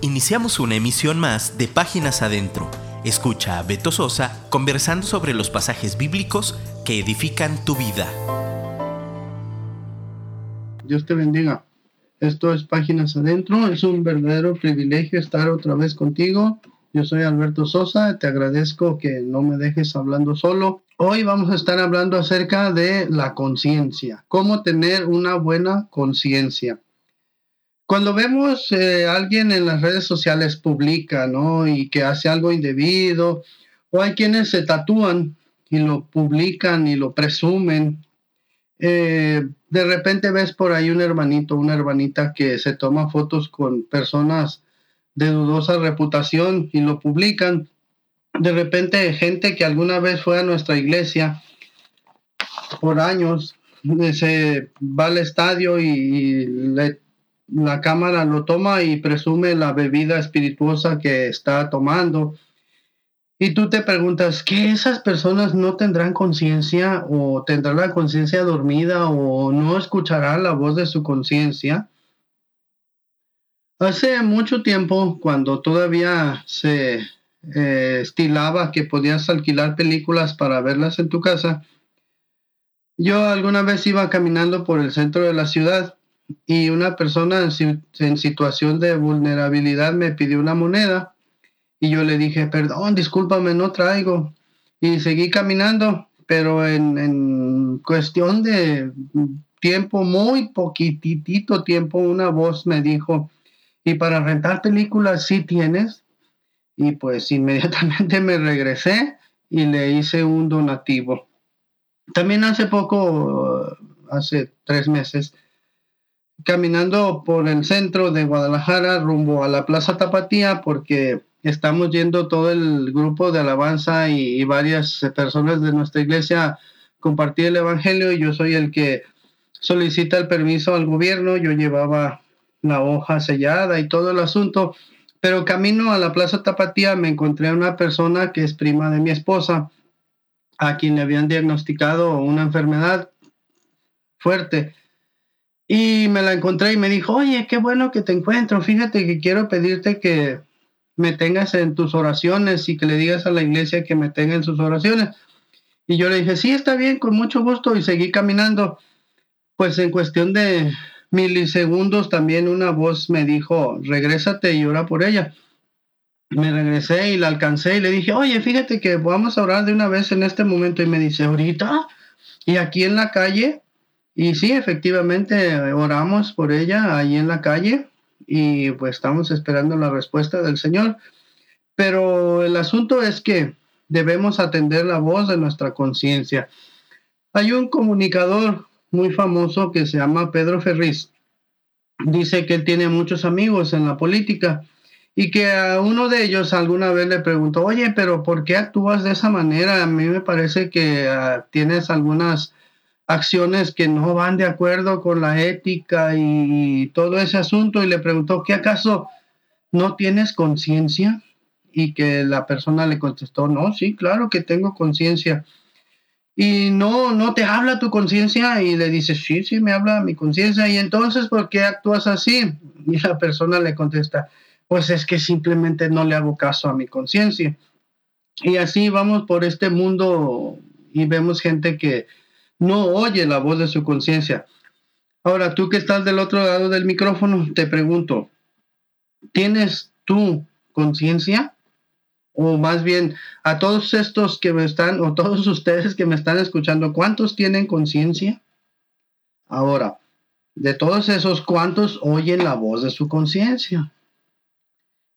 Iniciamos una emisión más de Páginas Adentro. Escucha a Beto Sosa conversando sobre los pasajes bíblicos que edifican tu vida. Dios te bendiga. Esto es Páginas Adentro. Es un verdadero privilegio estar otra vez contigo. Yo soy Alberto Sosa. Te agradezco que no me dejes hablando solo. Hoy vamos a estar hablando acerca de la conciencia. Cómo tener una buena conciencia. Cuando vemos eh, alguien en las redes sociales publica, ¿no? Y que hace algo indebido, o hay quienes se tatúan y lo publican y lo presumen. Eh, de repente ves por ahí un hermanito, una hermanita que se toma fotos con personas de dudosa reputación y lo publican. De repente gente que alguna vez fue a nuestra iglesia por años, se va al estadio y le la cámara lo toma y presume la bebida espirituosa que está tomando. Y tú te preguntas, ¿qué esas personas no tendrán conciencia o tendrán la conciencia dormida o no escucharán la voz de su conciencia? Hace mucho tiempo, cuando todavía se eh, estilaba que podías alquilar películas para verlas en tu casa, yo alguna vez iba caminando por el centro de la ciudad y una persona en, situación de vulnerabilidad me pidió una moneda y yo le dije, perdón, discúlpame, no traigo. Y seguí caminando, pero en, en cuestión de tiempo, muy poquitito tiempo, una voz me dijo, ¿y para rentar películas sí tienes? Y pues inmediatamente me regresé y le hice un donativo. También hace poco, hace tres meses, caminando por el centro de Guadalajara rumbo a la Plaza Tapatía porque estamos yendo todo el grupo de alabanza y, varias personas de nuestra iglesia compartir el Evangelio y yo soy el que solicita el permiso al gobierno. Yo llevaba la hoja sellada y todo el asunto, pero camino a la Plaza Tapatía me encontré a una persona que es prima de mi esposa, a quien le habían diagnosticado una enfermedad fuerte y me la encontré y me dijo, oye, qué bueno que te encuentro. Fíjate que quiero pedirte que me tengas en tus oraciones y que le digas a la iglesia que me tenga en sus oraciones. Y yo le dije, sí, está bien, con mucho gusto. Y seguí caminando. Pues en cuestión de milisegundos también una voz me dijo, regrésate y ora por ella. Me regresé y la alcancé y le dije, oye, fíjate que vamos a orar de una vez en este momento. Y me dice, ahorita. Y aquí en la calle y sí, efectivamente, oramos por ella ahí en la calle y pues estamos esperando la respuesta del Señor. Pero el asunto es que debemos atender la voz de nuestra conciencia. Hay un comunicador muy famoso que se llama Pedro Ferriz. Dice que él tiene muchos amigos en la política y que a uno de ellos alguna vez le preguntó, oye, pero ¿por qué actúas de esa manera? A mí me parece que ah, tienes algunas acciones que no van de acuerdo con la ética y todo ese asunto y le preguntó, ¿qué acaso no tienes conciencia? Y que la persona le contestó, no, sí, claro que tengo conciencia. Y no, no te habla tu conciencia y le dice, sí, sí, me habla mi conciencia. Y entonces, ¿por qué actúas así? Y la persona le contesta, pues es que simplemente no le hago caso a mi conciencia. Y así vamos por este mundo y vemos gente que no oye la voz de su conciencia. Ahora, tú que estás del otro lado del micrófono, te pregunto, ¿tienes tú conciencia? O más bien, a todos estos que me están, o todos ustedes que me están escuchando, ¿cuántos tienen conciencia? Ahora, de todos esos, ¿cuántos oyen la voz de su conciencia?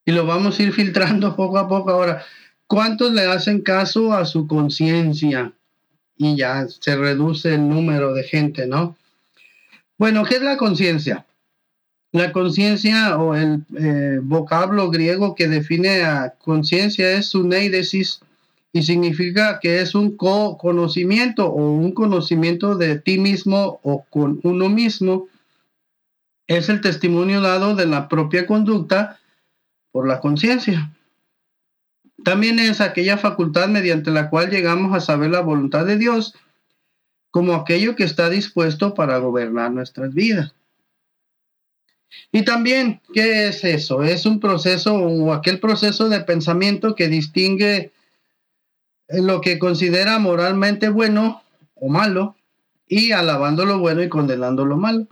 Y lo vamos a ir filtrando poco a poco. Ahora, ¿cuántos le hacen caso a su conciencia? Y ya se reduce el número de gente, ¿no? Bueno, ¿qué es la conciencia? La conciencia o el eh, vocablo griego que define a conciencia es suneidesis y significa que es un conocimiento o un conocimiento de ti mismo o con uno mismo. Es el testimonio dado de la propia conducta por la conciencia. También es aquella facultad mediante la cual llegamos a saber la voluntad de Dios como aquello que está dispuesto para gobernar nuestras vidas. Y también, ¿qué es eso? Es un proceso o aquel proceso de pensamiento que distingue lo que considera moralmente bueno o malo y alabando lo bueno y condenando lo malo.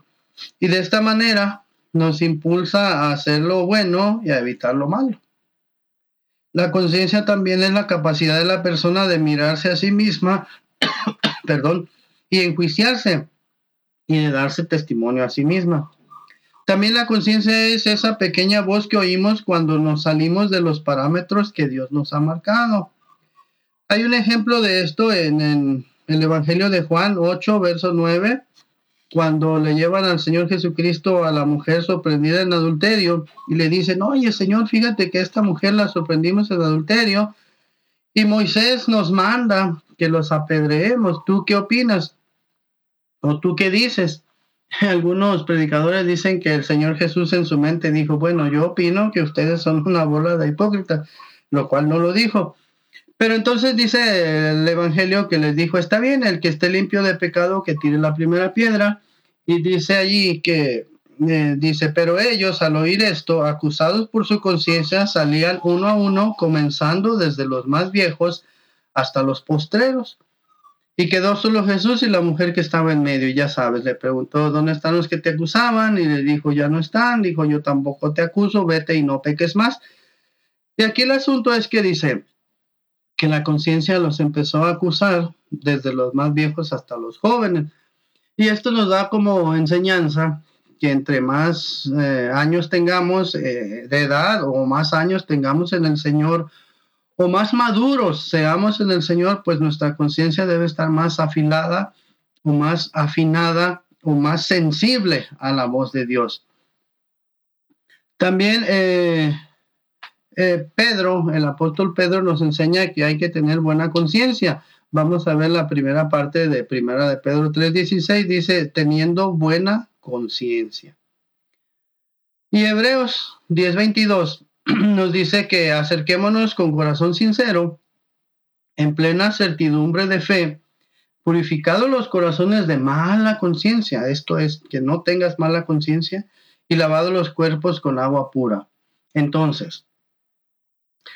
Y de esta manera nos impulsa a hacer lo bueno y a evitar lo malo. La conciencia también es la capacidad de la persona de mirarse a sí misma, perdón, y enjuiciarse y de darse testimonio a sí misma. También la conciencia es esa pequeña voz que oímos cuando nos salimos de los parámetros que Dios nos ha marcado. Hay un ejemplo de esto en, el Evangelio de Juan 8, verso 9, cuando le llevan al Señor Jesucristo a la mujer sorprendida en adulterio y le dicen, oye Señor, fíjate que esta mujer la sorprendimos en adulterio y Moisés nos manda que los apedreemos. ¿Tú qué opinas? ¿O tú qué dices? Algunos predicadores dicen que el Señor Jesús en su mente dijo, bueno, yo opino que ustedes son una bola de hipócritas, lo cual no lo dijo. Pero entonces dice el Evangelio que les dijo, está bien, el que esté limpio de pecado, que tire la primera piedra. Y dice allí que, eh, dice, pero ellos al oír esto, acusados por su conciencia, salían uno a uno, comenzando desde los más viejos hasta los postreros. Y quedó solo Jesús y la mujer que estaba en medio. Y ya sabes, le preguntó, ¿dónde están los que te acusaban? Y le dijo, ya no están. Dijo, yo tampoco te acuso, vete y no peques más. Y aquí el asunto es que dice, que la conciencia los empezó a acusar desde los más viejos hasta los jóvenes. Y esto nos da como enseñanza que entre más eh, años tengamos eh, de edad o más años tengamos en el Señor o más maduros seamos en el Señor, pues nuestra conciencia debe estar más afilada o más afinada o más sensible a la voz de Dios. También eh, eh, Pedro, el apóstol Pedro nos enseña que hay que tener buena conciencia. Vamos a ver la primera parte de primera de Pedro 3:16, dice, teniendo buena conciencia. Y Hebreos 10:22 nos dice que acerquémonos con corazón sincero, en plena certidumbre de fe, purificados los corazones de mala conciencia, esto es, que no tengas mala conciencia, y lavado los cuerpos con agua pura. Entonces,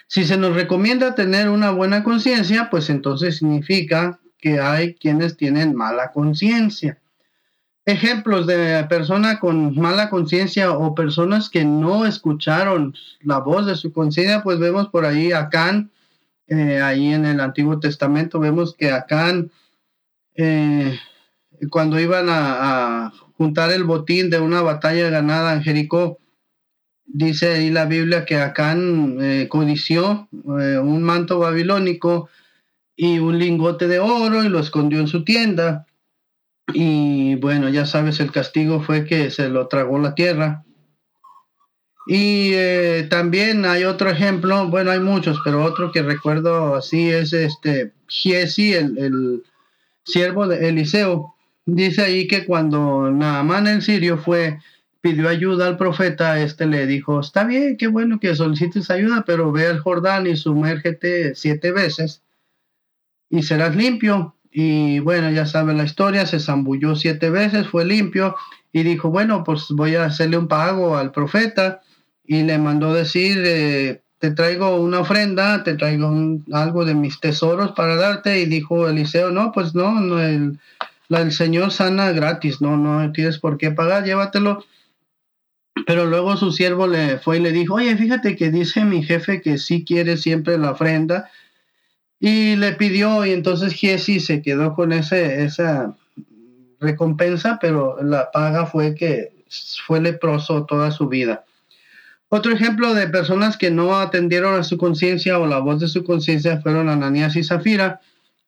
si se nos recomienda tener una buena conciencia, pues entonces significa que hay quienes tienen mala conciencia. Ejemplos de persona con mala conciencia o personas que no escucharon la voz de su conciencia, pues vemos por ahí a Acán, eh, ahí en el Antiguo Testamento, vemos que Acán, eh, cuando iban a, a, juntar el botín de una batalla ganada en Jericó, dice ahí la Biblia que Acán eh, codició eh, un manto babilónico y un lingote de oro y lo escondió en su tienda. Y bueno, ya sabes, el castigo fue que se lo tragó la tierra. Y eh, también hay otro ejemplo, bueno, hay muchos, pero otro que recuerdo así es este Giesi, el, el siervo de Eliseo. Dice ahí que cuando Naamán el sirio fue pidió ayuda al profeta, este le dijo, está bien, qué bueno que solicites ayuda, pero ve al Jordán y sumérgete siete veces y serás limpio. Y bueno, ya saben la historia, se zambulló siete veces, fue limpio y dijo, bueno, pues voy a hacerle un pago al profeta y le mandó decir, eh, te traigo una ofrenda, te traigo algo de mis tesoros para darte. Y dijo Eliseo, no, pues no, no el, el Señor sana gratis, no, no tienes por qué pagar, llévatelo pero luego su siervo le fue y le dijo, oye, fíjate que dice mi jefe que sí quiere siempre la ofrenda. Y le pidió, y entonces Giesi se quedó con ese, esa recompensa, pero la paga fue que fue leproso toda su vida. Otro ejemplo de personas que no atendieron a su conciencia o la voz de su conciencia fueron Ananías y Zafira.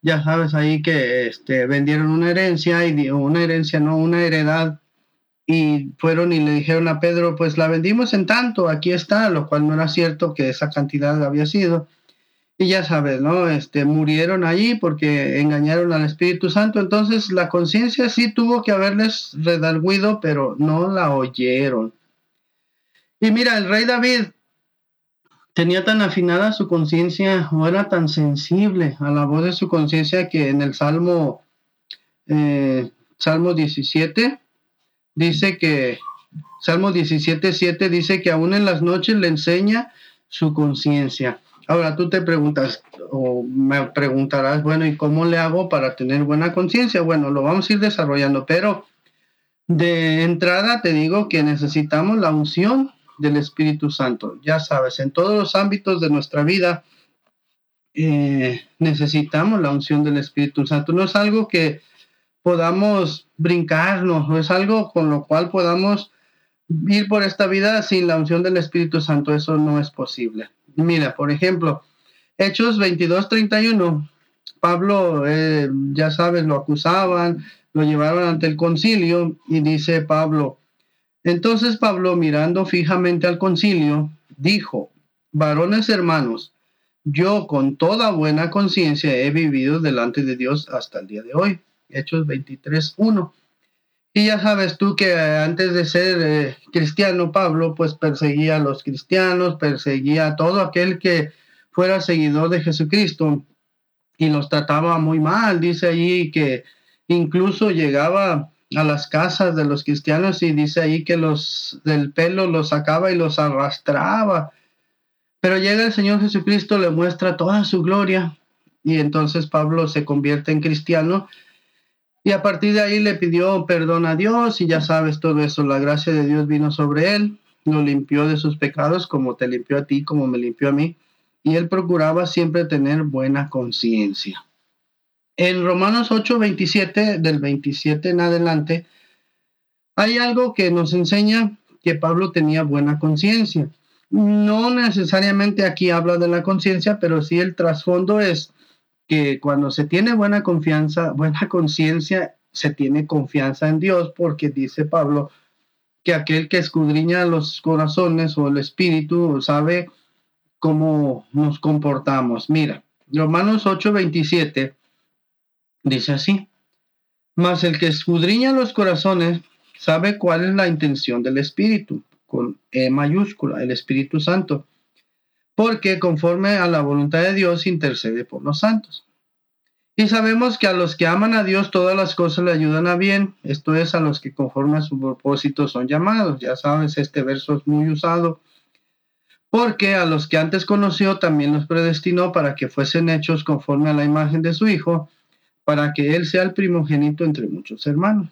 Ya sabes ahí que este, vendieron una herencia, y una herencia, no, una heredad y fueron y le dijeron a Pedro, pues la vendimos en tanto, aquí está, lo cual no era cierto que esa cantidad había sido. Y ya sabes, ¿no? Este, murieron allí porque engañaron al Espíritu Santo. Entonces la conciencia sí tuvo que haberles redalguido, pero no la oyeron. Y mira, el rey David tenía tan afinada su conciencia, o era tan sensible a la voz de su conciencia que en el Salmo, eh, Salmo 17, dice que Salmo 17.7 dice que aún en las noches le enseña su conciencia. Ahora tú te preguntas o me preguntarás, bueno, ¿y cómo le hago para tener buena conciencia? Bueno, lo vamos a ir desarrollando, pero de entrada te digo que necesitamos la unción del Espíritu Santo. Ya sabes, en todos los ámbitos de nuestra vida eh, necesitamos la unción del Espíritu Santo. No es algo que podamos brincarnos, no es algo con lo cual podamos ir por esta vida sin la unción del Espíritu Santo. Eso no es posible. Mira, por ejemplo, Hechos 22, 31, Pablo, eh, ya sabes, lo acusaban, lo llevaron ante el concilio y dice Pablo, entonces Pablo mirando fijamente al concilio, dijo, varones hermanos, yo con toda buena conciencia he vivido delante de Dios hasta el día de hoy. Hechos 23, 1. Y ya sabes tú que antes de ser eh, cristiano, Pablo pues perseguía a los cristianos, perseguía a todo aquel que fuera seguidor de Jesucristo y los trataba muy mal. Dice allí que incluso llegaba a las casas de los cristianos y dice ahí que los del pelo los sacaba y los arrastraba. Pero llega el Señor Jesucristo, le muestra toda su gloria y entonces Pablo se convierte en cristiano y a partir de ahí le pidió perdón a Dios y ya sabes todo eso, la gracia de Dios vino sobre él, lo limpió de sus pecados como te limpió a ti, como me limpió a mí. Y él procuraba siempre tener buena conciencia. En Romanos 8, 27, del 27 en adelante, hay algo que nos enseña que Pablo tenía buena conciencia. No necesariamente aquí habla de la conciencia, pero sí el trasfondo es que cuando se tiene buena confianza, buena conciencia, se tiene confianza en Dios, porque dice Pablo que aquel que escudriña los corazones o el espíritu sabe cómo nos comportamos. Mira, Romanos 8:27 dice así, mas el que escudriña los corazones sabe cuál es la intención del espíritu, con E mayúscula, el Espíritu Santo porque conforme a la voluntad de Dios intercede por los santos. Y sabemos que a los que aman a Dios todas las cosas le ayudan a bien, esto es a los que conforme a su propósito son llamados. Ya sabes, este verso es muy usado. Porque a los que antes conoció también los predestinó para que fuesen hechos conforme a la imagen de su Hijo, para que Él sea el primogénito entre muchos hermanos.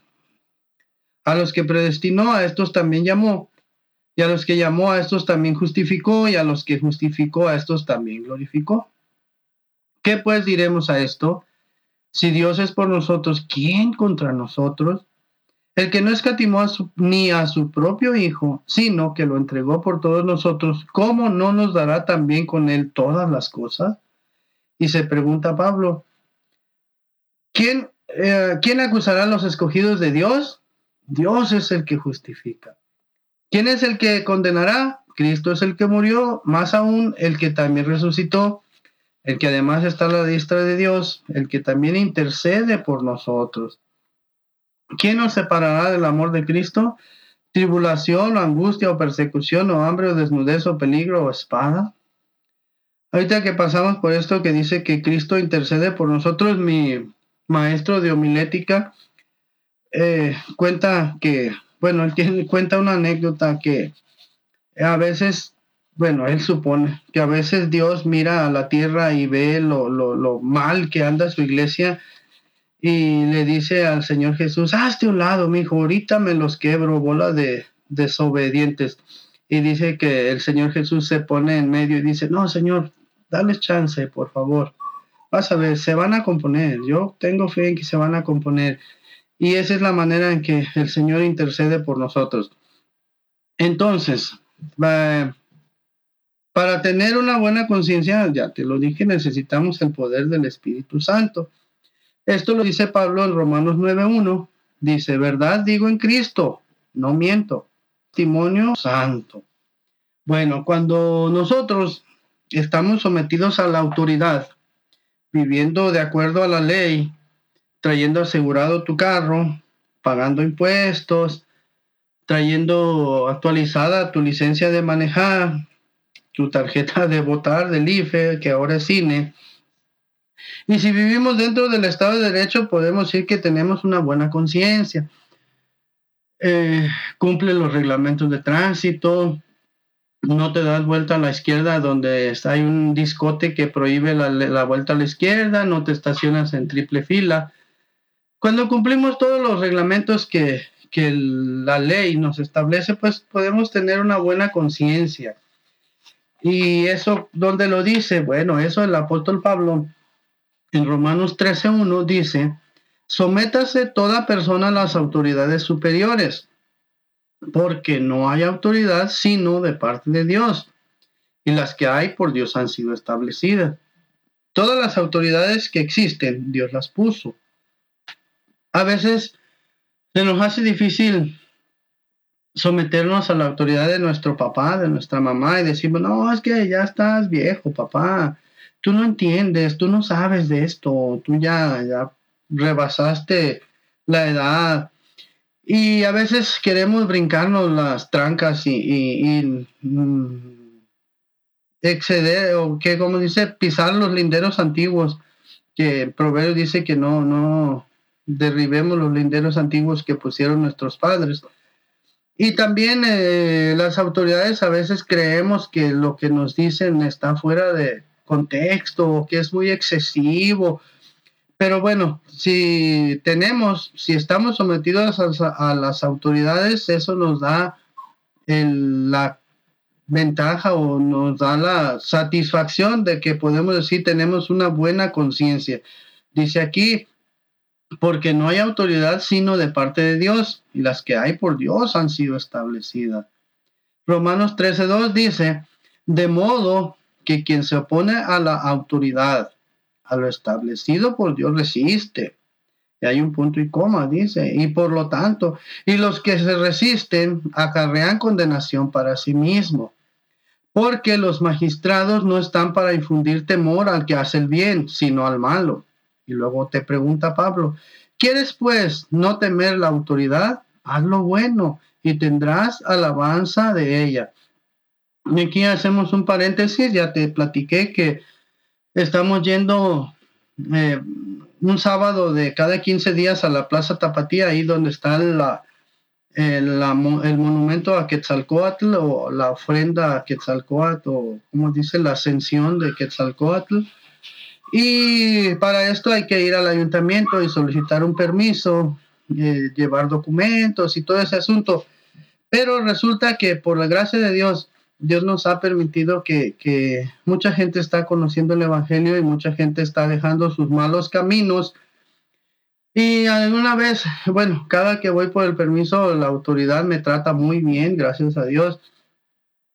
A los que predestinó, a estos también llamó y a los que llamó a estos también justificó, y a los que justificó a estos también glorificó. ¿Qué pues diremos a esto? Si Dios es por nosotros, ¿quién contra nosotros? El que no escatimó ni a su propio Hijo, sino que lo entregó por todos nosotros, ¿cómo no nos dará también con él todas las cosas? Y se pregunta Pablo, ¿quién, eh, ¿quién acusará a los escogidos de Dios? Dios es el que justifica. ¿Quién es el que condenará? Cristo es el que murió, más aún el que también resucitó, el que además está a la diestra de Dios, el que también intercede por nosotros. ¿Quién nos separará del amor de Cristo? ¿Tribulación o angustia o persecución o hambre o desnudez o peligro o espada? Ahorita que pasamos por esto que dice que Cristo intercede por nosotros, mi maestro de homilética eh, cuenta que bueno, él tiene, cuenta una anécdota que a veces, bueno, él supone que a veces Dios mira a la tierra y ve lo, lo, mal que anda su iglesia y le dice al Señor Jesús, hazte un lado, mi hijo, ahorita me los quebro, bola de desobedientes. Y dice que el Señor Jesús se pone en medio y dice, no, Señor, dale chance, por favor. Vas a ver, se van a componer. Yo tengo fe en que se van a componer. Y esa es la manera en que el Señor intercede por nosotros. Entonces, para tener una buena conciencia, ya te lo dije, necesitamos el poder del Espíritu Santo. Esto lo dice Pablo en Romanos 9.1. Dice, verdad digo en Cristo, no miento. Testimonio santo. Bueno, cuando nosotros estamos sometidos a la autoridad, viviendo de acuerdo a la ley, trayendo asegurado tu carro, pagando impuestos, trayendo actualizada tu licencia de manejar, tu tarjeta de votar del IFE, que ahora es cine. Y si vivimos dentro del Estado de Derecho, podemos decir que tenemos una buena conciencia. eh, cumple los reglamentos de tránsito, no te das vuelta a la izquierda donde hay un discote que prohíbe la, vuelta a la izquierda, no te estacionas en triple fila. Cuando cumplimos todos los reglamentos que, la ley nos establece, pues podemos tener una buena conciencia. Y eso, ¿dónde lo dice? Bueno, eso el apóstol Pablo en Romanos 13.1 dice, sométase toda persona a las autoridades superiores porque no hay autoridad sino de parte de Dios, y las que hay por Dios han sido establecidas. Todas las autoridades que existen, Dios las puso. A veces se nos hace difícil someternos a la autoridad de nuestro papá, de nuestra mamá, y decimos, no, es que ya estás viejo, papá, tú no entiendes, tú no sabes de esto, tú ya, ya rebasaste la edad, y a veces queremos brincarnos las trancas y, mm, exceder, o que como dice, pisar los linderos antiguos, que proverbio dice que no, no derribemos los linderos antiguos que pusieron nuestros padres. Y también eh, las autoridades a veces creemos que lo que nos dicen está fuera de contexto, o que es muy excesivo, pero bueno, si tenemos, si estamos sometidos a, las autoridades, eso nos da la ventaja o nos da la satisfacción de que podemos decir tenemos una buena conciencia. Dice aquí, porque no hay autoridad sino de parte de Dios, y las que hay por Dios han sido establecidas. Romanos 13.2 dice, de modo que quien se opone a la autoridad a lo establecido por Dios resiste. Y hay un punto y coma, dice. Y por lo tanto, y los que se resisten acarrean condenación para sí mismo. Porque los magistrados no están para infundir temor al que hace el bien, sino al malo. Y luego te pregunta Pablo, ¿quieres pues no temer la autoridad? Haz lo bueno y tendrás alabanza de ella. Y aquí hacemos un paréntesis, ya te platiqué que estamos yendo eh, un sábado de cada 15 días a la Plaza Tapatía, ahí donde está la, el, monumento a Quetzalcoatl o la ofrenda a Quetzalcoatl o como dice la ascensión de Quetzalcoatl. Y para esto hay que ir al ayuntamiento y solicitar un permiso, eh, llevar documentos y todo ese asunto. Pero resulta que por la gracia de Dios, Dios nos ha permitido que, mucha gente está conociendo el Evangelio y mucha gente está dejando sus malos caminos. Y alguna vez, bueno, cada que voy por el permiso, la autoridad me trata muy bien, gracias a Dios.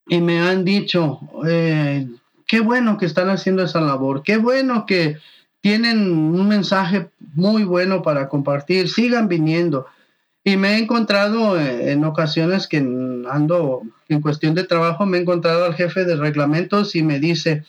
Y me han dicho, eh, qué bueno que están haciendo esa labor, qué bueno que tienen un mensaje muy bueno para compartir, sigan viniendo. Y me he encontrado eh, en ocasiones que ando en cuestión de trabajo, me he encontrado al jefe de reglamentos y me dice,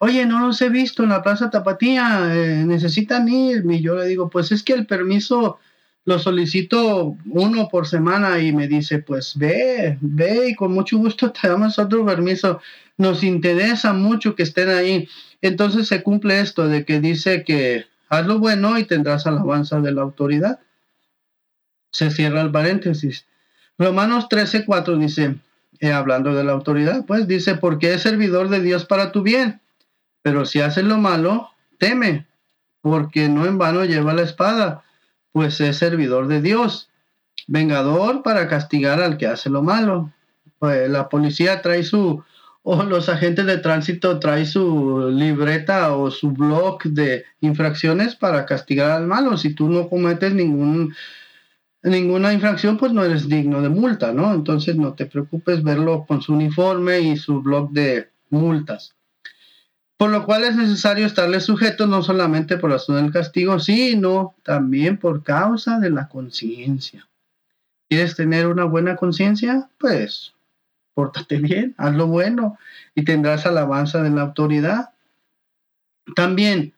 oye, no los he visto en la Plaza Tapatía, eh, necesitan ir. Y yo le digo, pues es que el permiso lo solicito uno por semana y me dice, pues ve, ve y con mucho gusto te damos otro permiso. Nos interesa mucho que estén ahí. Entonces se cumple esto de que dice que haz lo bueno y tendrás alabanza de la autoridad se cierra el paréntesis. Romanos 13:4 dice, eh, hablando de la autoridad, pues dice, porque es servidor de Dios para tu bien, pero si haces lo malo, teme, porque no en vano lleva la espada, pues es servidor de Dios, vengador para castigar al que hace lo malo. Pues la policía trae su, o los agentes de tránsito trae su libreta o su blog de infracciones para castigar al malo. Si tú no cometes ningún ninguna infracción, pues no eres digno de multa, ¿no? Entonces no te preocupes verlo con su uniforme y su blog de multas. Por lo cual es necesario estarle sujeto no solamente por razón del castigo, sino también por causa de la conciencia. ¿Quieres tener una buena conciencia? Pues pórtate bien, haz lo bueno y tendrás alabanza de la autoridad. También,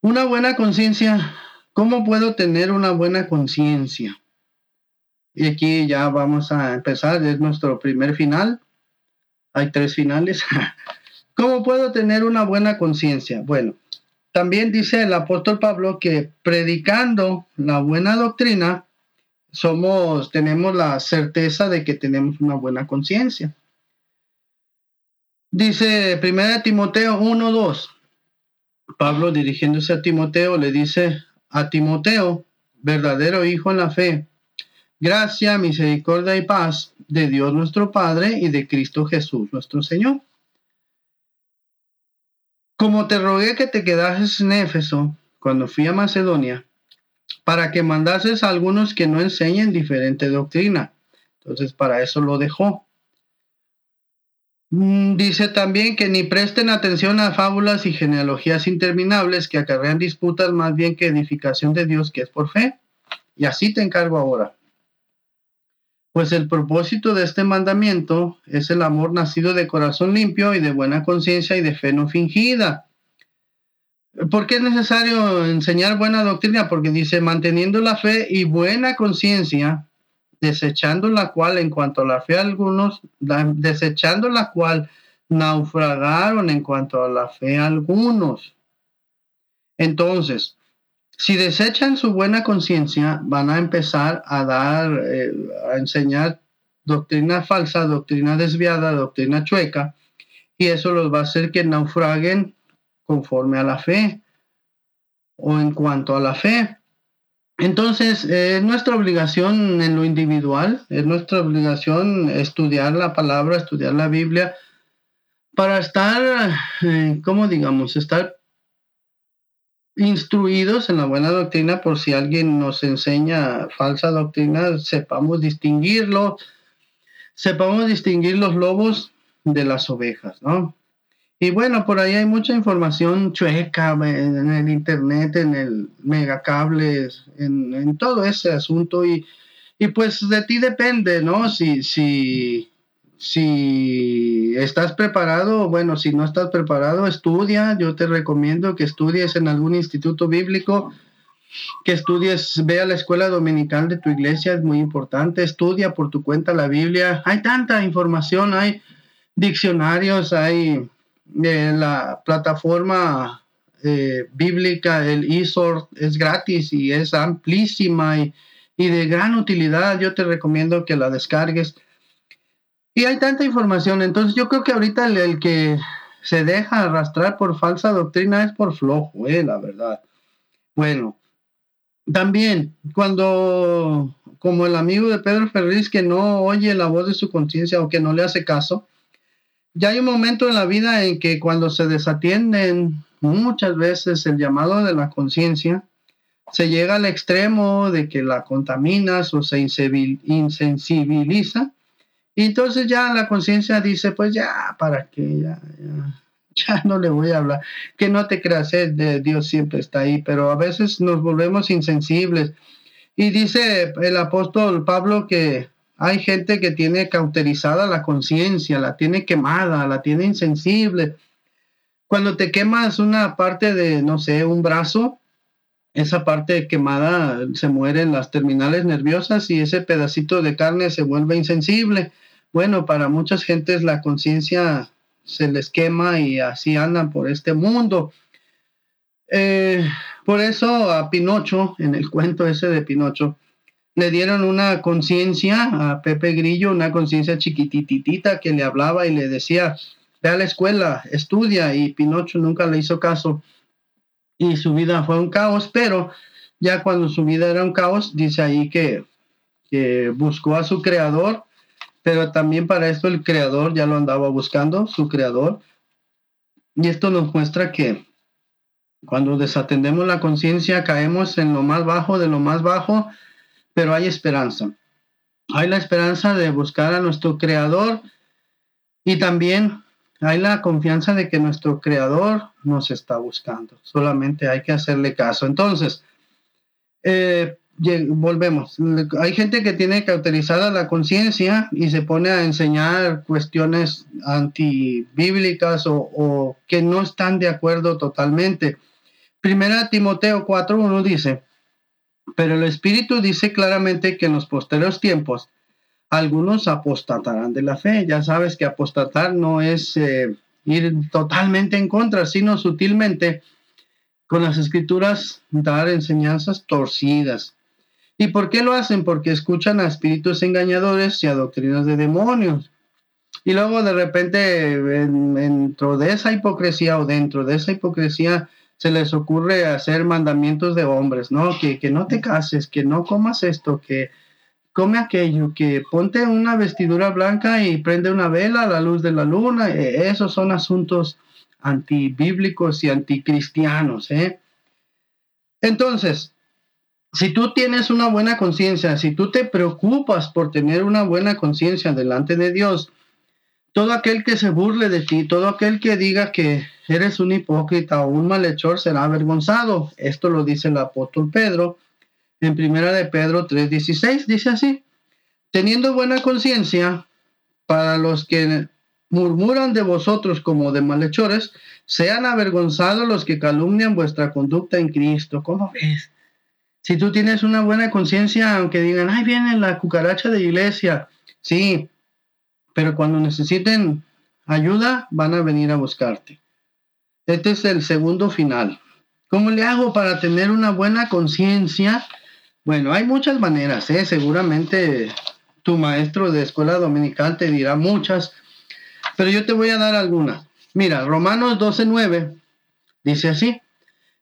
una buena conciencia, ¿cómo puedo tener una buena conciencia? Y aquí ya vamos a empezar, es nuestro primer final. Hay tres finales. ¿Cómo puedo tener una buena conciencia? Bueno, también dice el apóstol Pablo que predicando la buena doctrina, somos, tenemos la certeza de que tenemos una buena conciencia. Dice 1 Timoteo 1.2. Pablo dirigiéndose a Timoteo le dice a Timoteo, verdadero hijo en la fe, gracia, misericordia y paz de Dios nuestro Padre y de Cristo Jesús nuestro Señor. Como te rogué que te quedases en Éfeso cuando fui a Macedonia, para que mandases a algunos que no enseñen diferente doctrina. Entonces, para eso lo dejó. Mm, dice también que ni presten atención a fábulas y genealogías interminables que acarrean disputas más bien que edificación de Dios que es por fe. Y así te encargo ahora. Pues el propósito de este mandamiento es el amor nacido de corazón limpio y de buena conciencia y de fe no fingida. ¿Por qué es necesario enseñar buena doctrina? Porque dice, manteniendo la fe y buena conciencia, desechando la cual en cuanto a la fe algunos, desechando la cual naufragaron en cuanto a la fe algunos. Entonces, si desechan su buena conciencia, van a empezar a dar, eh, a enseñar doctrina falsa, doctrina desviada, doctrina chueca, y eso los va a hacer que naufraguen conforme a la fe o en cuanto a la fe. Entonces, es nuestra obligación en lo individual, es nuestra obligación estudiar la palabra, estudiar la Biblia, para estar, eh, ¿cómo digamos? Estar instruidos en la buena doctrina por si alguien nos enseña falsa doctrina, sepamos distinguirlo, sepamos distinguir los lobos de las ovejas, ¿no? Y bueno, por ahí hay mucha información chueca en el internet, en el megacables, en, en todo ese asunto. Y, y pues de ti depende, ¿no? Si, si, si estás preparado, bueno, si no estás preparado, estudia. Yo te recomiendo que estudies en algún instituto bíblico, que estudies, ve a la escuela dominical de tu iglesia, es muy importante. Estudia por tu cuenta la Biblia. Hay tanta información, hay diccionarios, hay la plataforma eh, bíblica, el eSort, es gratis y es amplísima y, de gran utilidad. Yo te recomiendo que la descargues. Y hay tanta información, entonces yo creo que ahorita el, que se deja arrastrar por falsa doctrina es por flojo, eh, la verdad. Bueno, también cuando, como el amigo de Pedro Ferriz que no oye la voz de su conciencia o que no le hace caso, ya hay un momento en la vida en que cuando se desatienden muchas veces el llamado de la conciencia, se llega al extremo de que la contaminas o se insensibiliza. Y entonces ya la conciencia dice, pues ya, ¿para qué? Ya, ya, no le voy a hablar. Que no te creas, eh, de Dios siempre está ahí, pero a veces nos volvemos insensibles. Y dice el apóstol Pablo que hay gente que tiene cauterizada la conciencia, la tiene quemada, la tiene insensible. Cuando te quemas una parte de, no sé, un brazo, esa parte quemada se muere en las terminales nerviosas y ese pedacito de carne se vuelve insensible. Bueno, para muchas gentes la conciencia se les quema y así andan por este mundo. Eh, por eso a Pinocho, en el cuento ese de Pinocho, le dieron una conciencia a Pepe Grillo, una conciencia chiquititita que le hablaba y le decía, ve a la escuela, estudia, y Pinocho nunca le hizo caso y su vida fue un caos, pero ya cuando su vida era un caos, dice ahí que, que buscó a su creador, pero también para esto el creador ya lo andaba buscando, su creador, y esto nos muestra que cuando desatendemos la conciencia caemos en lo más bajo de lo más bajo, pero hay esperanza. Hay la esperanza de buscar a nuestro creador y también hay la confianza de que nuestro creador nos está buscando. Solamente hay que hacerle caso. Entonces, eh, volvemos. Hay gente que tiene cauterizada la conciencia y se pone a enseñar cuestiones antibíblicas o, o que no están de acuerdo totalmente. Primera Timoteo 4.1 dice, pero el Espíritu dice claramente que en los posteriores tiempos algunos apostatarán de la fe. Ya sabes que apostatar no es eh, ir totalmente en contra, sino sutilmente con las escrituras dar enseñanzas torcidas. ¿Y por qué lo hacen? Porque escuchan a espíritus engañadores y a doctrinas de demonios. Y luego de repente dentro de esa hipocresía o dentro de esa hipocresía se les ocurre hacer mandamientos de hombres, ¿no? Que, que no te cases, que no comas esto, que come aquello, que ponte una vestidura blanca y prende una vela a la luz de la luna. E, esos son asuntos antibíblicos y anticristianos, ¿eh? Entonces, si tú tienes una buena conciencia, si tú te preocupas por tener una buena conciencia delante de Dios, todo aquel que se burle de ti, todo aquel que diga que eres un hipócrita o un malhechor será avergonzado. Esto lo dice el apóstol Pedro en primera de Pedro 3:16, dice así, teniendo buena conciencia para los que murmuran de vosotros como de malhechores, sean avergonzados los que calumnian vuestra conducta en Cristo. ¿Cómo ves? Si tú tienes una buena conciencia, aunque digan, ay, viene la cucaracha de iglesia, sí, pero cuando necesiten ayuda, van a venir a buscarte. Este es el segundo final. ¿Cómo le hago para tener una buena conciencia? Bueno, hay muchas maneras, ¿eh? seguramente tu maestro de escuela dominical te dirá muchas, pero yo te voy a dar algunas. Mira, Romanos 12:9 dice así: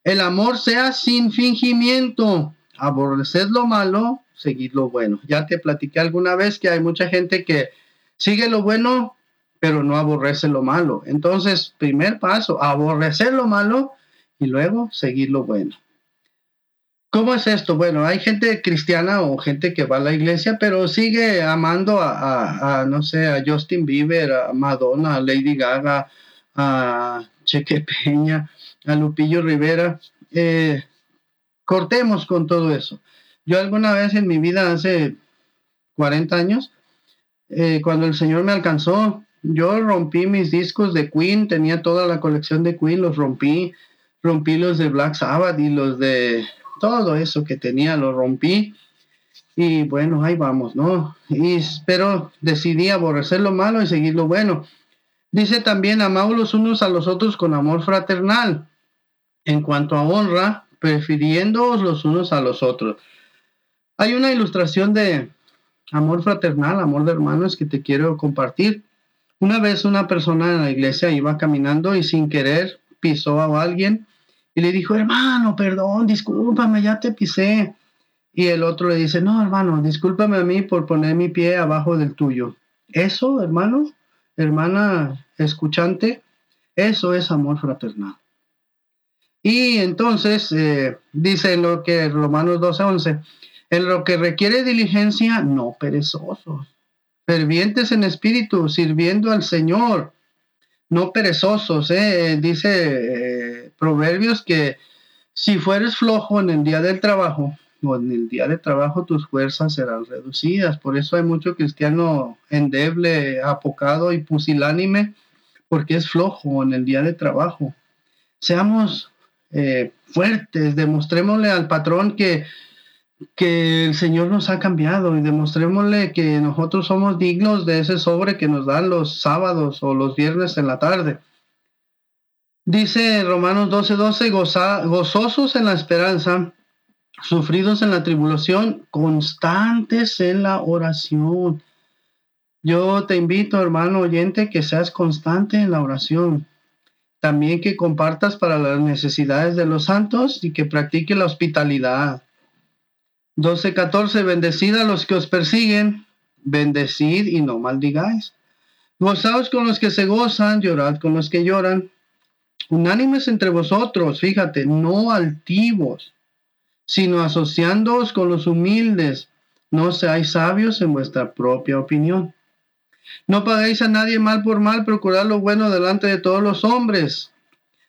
El amor sea sin fingimiento, aborreced lo malo, seguid lo bueno. Ya te platiqué alguna vez que hay mucha gente que sigue lo bueno, pero no aborrece lo malo. Entonces, primer paso, aborrecer lo malo y luego seguir lo bueno. ¿Cómo es esto? Bueno, hay gente cristiana o gente que va a la iglesia, pero sigue amando a, no sé, a Justin Bieber, a Madonna, a Lady Gaga, a Cheque Peña, a Lupillo Rivera. Eh, cortemos con todo eso. Yo alguna vez en mi vida, hace 40 años, eh, cuando el Señor me alcanzó, yo rompí mis discos de Queen, tenía toda la colección de Queen, los rompí, rompí los de Black Sabbath y los de todo eso que tenía, lo rompí. Y bueno, ahí vamos, ¿no? Y, pero decidí aborrecer lo malo y seguir lo bueno. Dice también, amaos los unos a los otros con amor fraternal. En cuanto a honra, prefiriéndoos los unos a los otros. Hay una ilustración de amor fraternal, amor de hermanos que te quiero compartir. Una vez una persona en la iglesia iba caminando y sin querer pisó a alguien y le dijo, hermano, perdón, discúlpame, ya te pisé. Y el otro le dice, no, hermano, discúlpame a mí por poner mi pie abajo del tuyo. Eso, hermano, hermana escuchante, eso es amor fraternal. Y entonces eh, dice en lo que Romanos 12:11, en lo que requiere diligencia, no perezosos, fervientes en espíritu, sirviendo al Señor, no perezosos. Eh, dice eh, Proverbios que si fueres flojo en el día del trabajo, o en el día de trabajo tus fuerzas serán reducidas. Por eso hay mucho cristiano endeble, apocado y pusilánime, porque es flojo en el día de trabajo. Seamos eh, fuertes, demostrémosle al patrón que, que el Señor nos ha cambiado y demostrémosle que nosotros somos dignos de ese sobre que nos dan los sábados o los viernes en la tarde. Dice Romanos 12:12, 12, gozosos en la esperanza, sufridos en la tribulación, constantes en la oración. Yo te invito, hermano oyente, que seas constante en la oración. También que compartas para las necesidades de los santos y que practique la hospitalidad. 12.14. Bendecid a los que os persiguen, bendecid y no maldigáis. Gozaos con los que se gozan, llorad con los que lloran. Unánimes entre vosotros, fíjate, no altivos, sino asociándoos con los humildes. No seáis sabios en vuestra propia opinión. No paguéis a nadie mal por mal, procurad lo bueno delante de todos los hombres.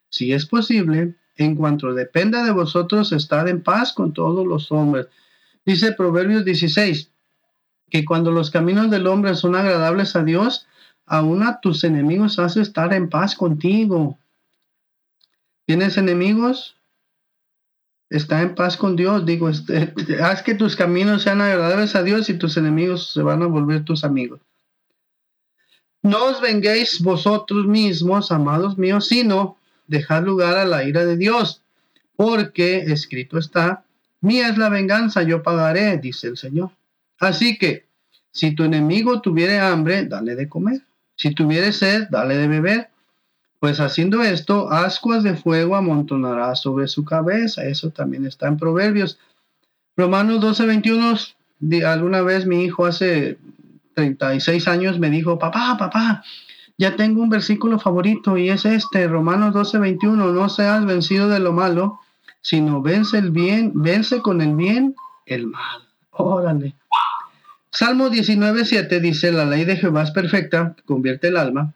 Si es posible, en cuanto dependa de vosotros, estad en paz con todos los hombres. Dice Proverbios 16, que cuando los caminos del hombre son agradables a Dios, aún a tus enemigos hace estar en paz contigo. ¿Tienes enemigos? Está en paz con Dios. Digo, este, haz que tus caminos sean agradables a Dios y tus enemigos se van a volver tus amigos. No os venguéis vosotros mismos, amados míos, sino dejad lugar a la ira de Dios, porque escrito está, Mía es la venganza, yo pagaré, dice el Señor. Así que, si tu enemigo tuviere hambre, dale de comer. Si tuviere sed, dale de beber. Pues haciendo esto, ascuas de fuego amontonará sobre su cabeza. Eso también está en Proverbios. Romanos 12, 21. Alguna vez mi hijo hace 36 años me dijo, papá, papá, ya tengo un versículo favorito y es este, Romanos 12, 21. No seas vencido de lo malo, sino vence el bien, vence con el bien el mal. Órale. Salmo 19, 7 dice, la ley de Jehová es perfecta, convierte el alma.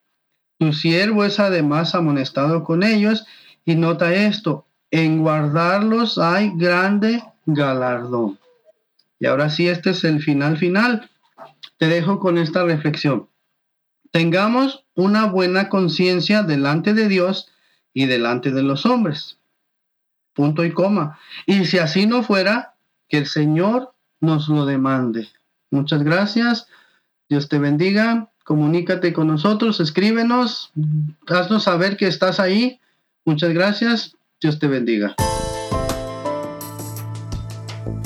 Tu siervo es además amonestado con ellos y nota esto, en guardarlos hay grande galardón. Y ahora sí, este es el final final. Te dejo con esta reflexión. Tengamos una buena conciencia delante de Dios y delante de los hombres. Punto y coma. Y si así no fuera, que el Señor nos lo demande. Muchas gracias. Dios te bendiga. Comunícate con nosotros, escríbenos, haznos saber que estás ahí. Muchas gracias. Dios te bendiga.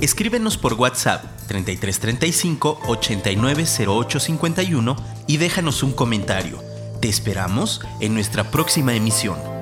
Escríbenos por WhatsApp 3335 890851 y déjanos un comentario. Te esperamos en nuestra próxima emisión.